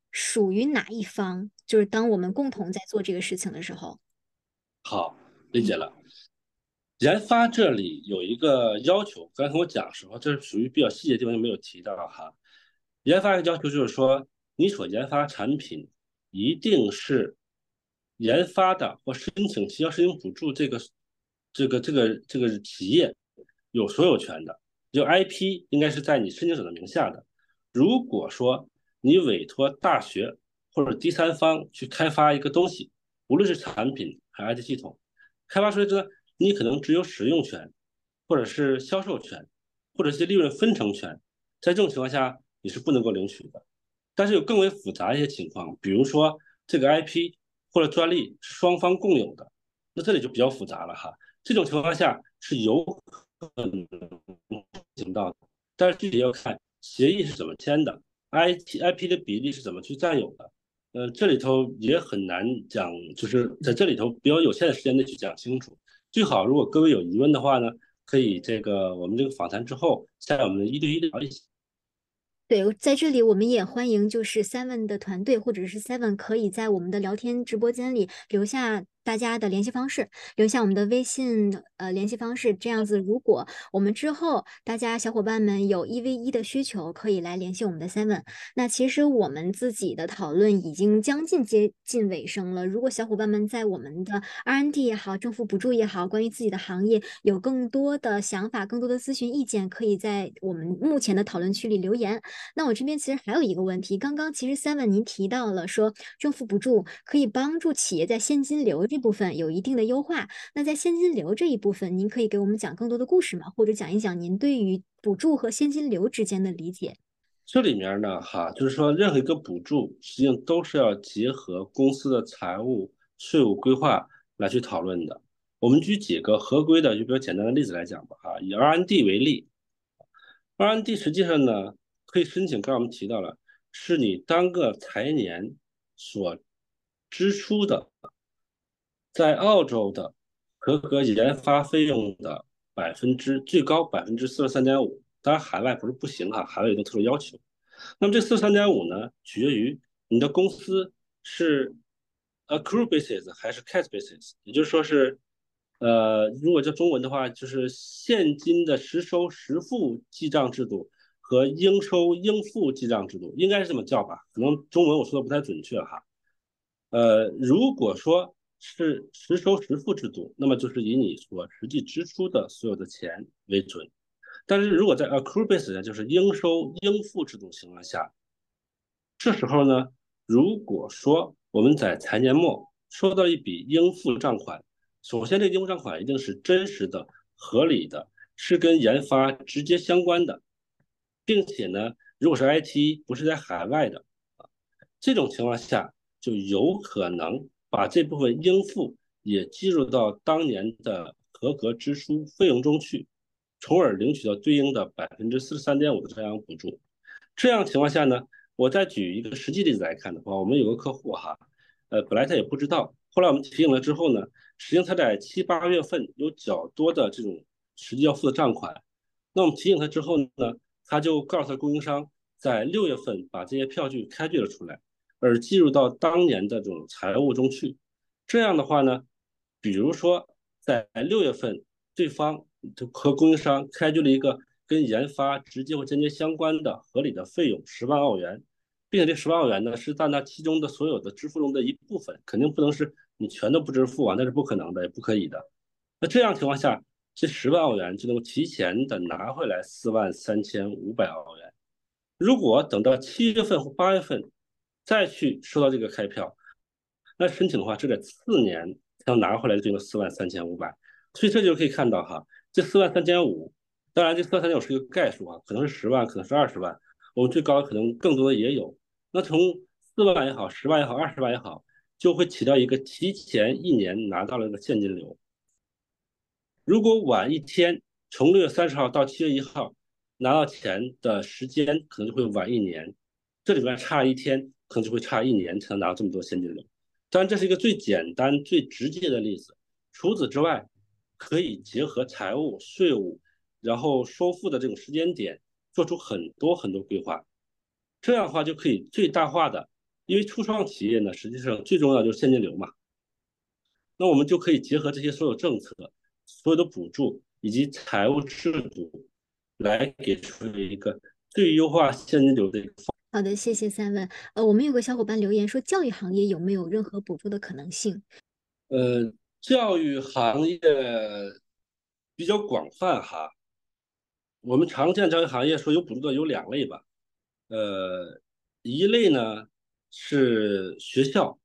属于哪一方？就是当我们共同在做这个事情的时候。好，理解了。研发这里有一个要求，刚才我讲的时候，这是属于比较细节的地方就没有提到哈。研发的要求就是说，你所研发产品一定是研发的或申请提交申请补助这个这个这个这个企业有所有权的，就 IP 应该是在你申请者的名下的。如果说你委托大学或者第三方去开发一个东西，无论是产品还是 IT 系统，开发出来之后。你可能只有使用权，或者是销售权，或者是利润分成权，在这种情况下你是不能够领取的。但是有更为复杂一些情况，比如说这个 IP 或者专利是双方共有的，那这里就比较复杂了哈。这种情况下是有可能行到，但是具体要看协议是怎么签的，IP IP 的比例是怎么去占有的。呃，这里头也很难讲，就是在这里头比较有限的时间内去讲清楚。最好，如果各位有疑问的话呢，可以这个我们这个访谈之后，在我们的一对一的聊一下。对，在这里我们也欢迎，就是 Seven 的团队或者是 Seven 可以在我们的聊天直播间里留下。大家的联系方式，留下我们的微信呃联系方式，这样子，如果我们之后大家小伙伴们有一 v 一的需求，可以来联系我们的 Seven。那其实我们自己的讨论已经将近接近尾声了。如果小伙伴们在我们的 RND 也好，政府补助也好，关于自己的行业有更多的想法、更多的咨询意见，可以在我们目前的讨论区里留言。那我这边其实还有一个问题，刚刚其实 Seven 您提到了说政府补助可以帮助企业在现金流这。部分有一定的优化，那在现金流这一部分，您可以给我们讲更多的故事吗？或者讲一讲您对于补助和现金流之间的理解？这里面呢，哈，就是说任何一个补助，实际上都是要结合公司的财务、税务规划来去讨论的。我们举几个合规的，就比较简单的例子来讲吧，哈，以 R&D 为例，R&D 实际上呢，可以申请，刚才我们提到了，是你单个财年所支出的。在澳洲的合格研发费用的百分之最高百分之四十三点五，当然海外不是不行哈，海外有个特殊要求。那么这四十三点五呢，取决于你的公司是 accrue basis 还是 cash basis，也就是说是，呃，如果叫中文的话，就是现金的实收实付记账制度和应收应付记账制度，应该是这么叫吧？可能中文我说的不太准确哈。呃，如果说是实收实付制度，那么就是以你所实际支出的所有的钱为准，但是如果在 accrual basis 就是应收应付制度情况下，这时候呢，如果说我们在财年末收到一笔应付账款，首先这应付账款一定是真实的、合理的，是跟研发直接相关的，并且呢，如果是 IT 不是在海外的，这种情况下就有可能把这部分应付也计入到当年的合格支出费用中去，从而领取到对应的百分之四十三点五的这样补助。这样情况下呢？我再举一个实际例子来看的话，我们有个客户哈，呃，本来他也不知道，后来我们提醒了之后呢，实际上他在七八月份有较多的这种实际要付的账款，那我们提醒他之后呢，他就告诉他供应商，在六月份把这些票据开具了出来，而计入到当年的这种财务中去。这样的话呢，比如说在六月份，对方和供应商开具了一个跟研发直接或间接相关的合理的费用十万澳元。并且这十万澳元呢，是占它其中的所有的支付中的一部分，肯定不能是你全都不支付啊，那是不可能的，也不可以的。那这样情况下，这十万澳元就能够提前的拿回来四万三千五百澳元。如果等到七月份或八月份再去收到这个开票，那申请的话，这得次年才能拿回来这个四万三千五百。所以这就可以看到哈，这四万三千五，当然这四万三千五是一个概数啊，可能是十万，可能是二十万，我们最高可能更多的也有。那从四万也好，十万也好，二十万也好，就会起到一个提前一年拿到了一个现金流。如果晚一天，从六月三十号到七月一号拿到钱的时间可能就会晚一年，这里边差一天，可能就会差一年才能拿到这么多现金流。当然，这是一个最简单、最直接的例子。除此之外，可以结合财务、税务，然后收付的这种时间点，做出很多很多规划。这样的话就可以最大化的，因为初创企业呢，实际上最重要就是现金流嘛。那我们就可以结合这些所有政策、所有的补助以及财务制度，来给出一个最优化现金流的一个方。好的，谢谢三问。呃，我们有个小伙伴留言说，教育行业有没有任何补助的可能性？呃，教育行业比较广泛哈。我们常见教育行业说有补助的有两类吧。呃，一类呢是学校，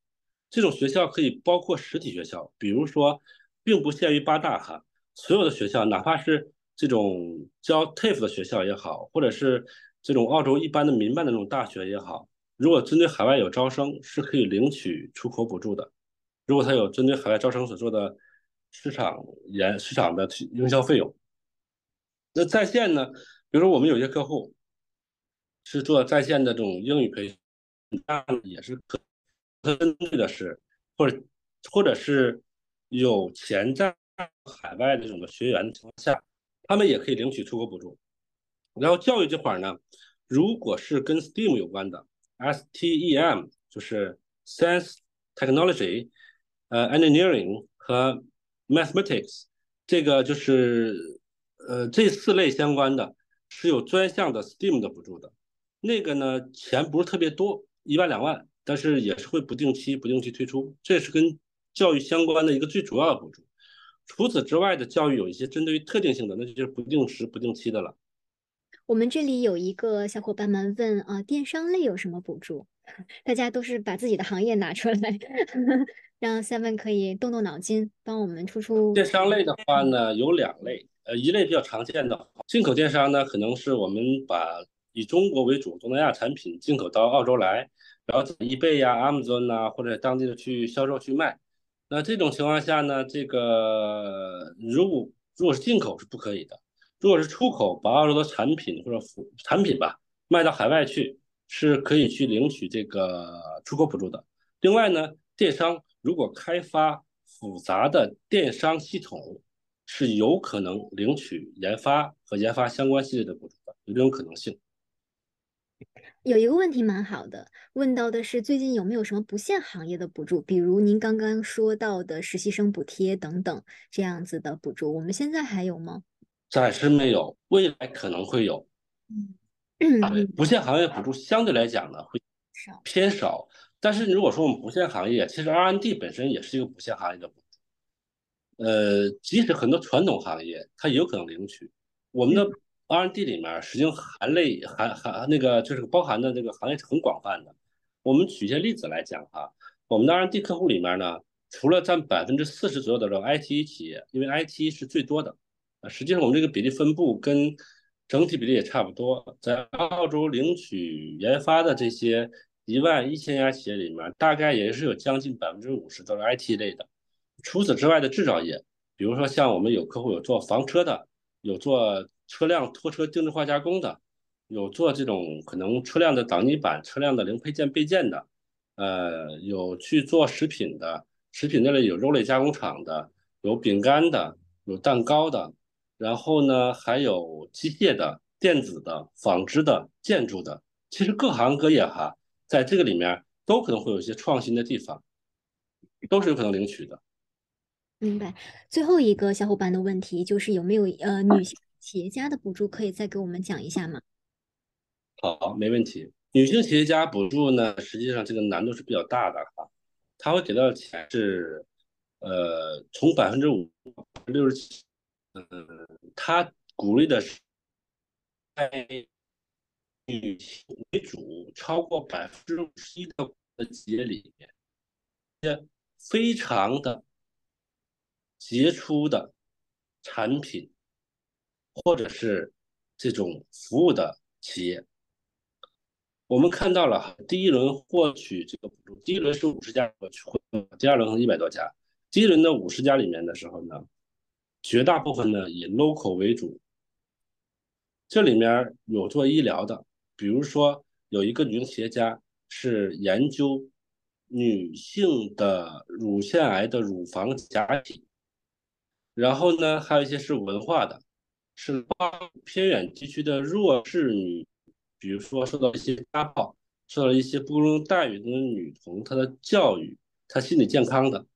这种学校可以包括实体学校，比如说，并不限于八大哈，所有的学校，哪怕是这种教 TAFE 的学校也好，或者是这种澳洲一般的民办的那种大学也好，如果针对海外有招生，是可以领取出口补助的。如果他有针对海外招生所做的市场研市场的营销费用，那在线呢，比如说我们有些客户。是做在线的这种英语培训，那也是可针对的是，或者或者是有潜在海外的这种的学员的情况下，他们也可以领取出国补助。然后教育这块呢，如果是跟 STEAM 有关的，STEM 就是 Science、Technology、呃 Engineering 和 Mathematics，这个就是呃这四类相关的，是有专项的 STEAM 的补助的。那个呢，钱不是特别多，一万两万，但是也是会不定期、不定期推出，这是跟教育相关的一个最主要的补助。除此之外的教育有一些针对于特定性的，那就是不定时、不定期的了。我们这里有一个小伙伴们问啊，电商类有什么补助？大家都是把自己的行业拿出来，让 Seven 可以动动脑筋，帮我们出出。电商类的话呢，有两类，呃，一类比较常见的进口电商呢，可能是我们把。以中国为主，东南亚产品进口到澳洲来，然后在易贝呀、Amazon 呐，或者当地的去销售去卖。那这种情况下呢，这个如果如果是进口是不可以的，如果是出口把澳洲的产品或者服产品吧卖到海外去，是可以去领取这个出口补助的。另外呢，电商如果开发复杂的电商系统，是有可能领取研发和研发相关系列的补助的，有这种可能性。有一个问题蛮好的，问到的是最近有没有什么不限行业的补助，比如您刚刚说到的实习生补贴等等这样子的补助，我们现在还有吗？暂时没有，未来可能会有。嗯，不限行业补助相对来讲呢会偏少，但是如果说我们不限行业，其实 R&D 本身也是一个不限行业的补助。呃，即使很多传统行业它也有可能领取，我们的 R&D 里面实际上含类含含那个就是包含的这个行业是很广泛的。我们举一些例子来讲哈，我们的 R&D 客户里面呢，除了占百分之四十左右的这个 IT 企业，因为 IT 是最多的，实际上我们这个比例分布跟整体比例也差不多。在澳洲领取研发的这些一万一千家企业里面，大概也是有将近百分之五十都是 IT 类的。除此之外的制造业，比如说像我们有客户有做房车的，有做车辆拖车定制化加工的，有做这种可能车辆的挡泥板、车辆的零配件备件的，呃，有去做食品的，食品那里有肉类加工厂的，有饼干的，有蛋糕的，然后呢还有机械的、电子的、纺织的、建筑的，其实各行各业哈，在这个里面都可能会有一些创新的地方，都是有可能领取的。明白。最后一个小伙伴的问题就是有没有呃女性企业家的补助，可以再给我们讲一下吗？好，没问题。女性企业家补助呢，实际上这个难度是比较大的哈，他会给到的钱是呃从百分之五六十七，嗯，他鼓励的是在女性为主，超过百分之五十一的企业里面，一些非常的。杰出的产品，或者是这种服务的企业，我们看到了哈第一轮获取这个补助，第一轮是五十家获取，第二轮一百多家。第一轮的五十家里面的时候呢，绝大部分呢以 local 为主，这里面有做医疗的，比如说有一个女企业家是研究女性的乳腺癌的乳房假体。然后呢，还有一些是文化的，是帮偏远地区的弱势女，比如说受到一些家暴、受到一些不公待遇的女童，她的教育、她心理健康的；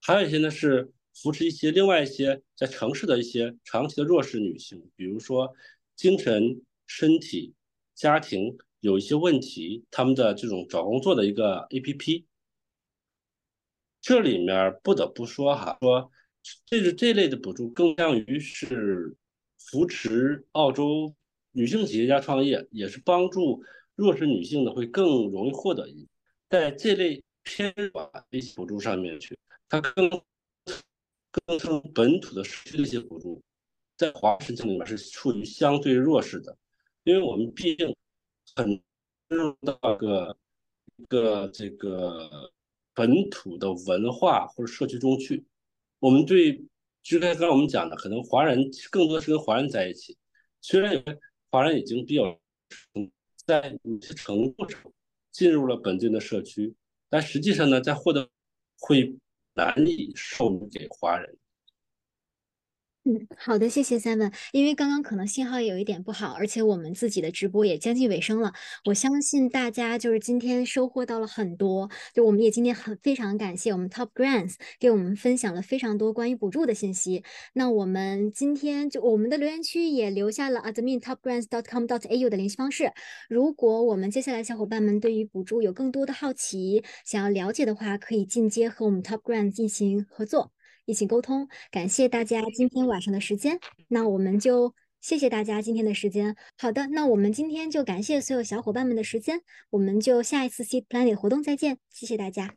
还有一些呢是扶持一些另外一些在城市的一些长期的弱势女性，比如说精神、身体、家庭有一些问题，他们的这种找工作的一个 APP。这里面不得不说哈，说。这是这类的补助更像于是扶持澳洲女性企业家创业，也是帮助弱势女性的会更容易获得一在这类偏软的一些补助上面去，它更更成本土的社区的一些补助，在华申请里面是处于相对弱势的，因为我们毕竟很入到个一个这个本土的文化或者社区中去。我们对，就刚才我们讲的，可能华人更多是跟华人在一起。虽然有华人已经比较在某些程度上进入了本地的社区，但实际上呢，在获得会难以授予给华人。嗯，好的，谢谢 Simon。因为刚刚可能信号有一点不好，而且我们自己的直播也将近尾声了。我相信大家就是今天收获到了很多，就我们也今天很非常感谢我们 Top Grants 给我们分享了非常多关于补助的信息。那我们今天就我们的留言区也留下了 Admin Top Grants dot com dot au 的联系方式。如果我们接下来小伙伴们对于补助有更多的好奇，想要了解的话，可以进阶和我们 Top Grants 进行合作。一起沟通，感谢大家今天晚上的时间。那我们就谢谢大家今天的时间。好的，那我们今天就感谢所有小伙伴们的时间。我们就下一次 Seed Planet 活动再见，谢谢大家。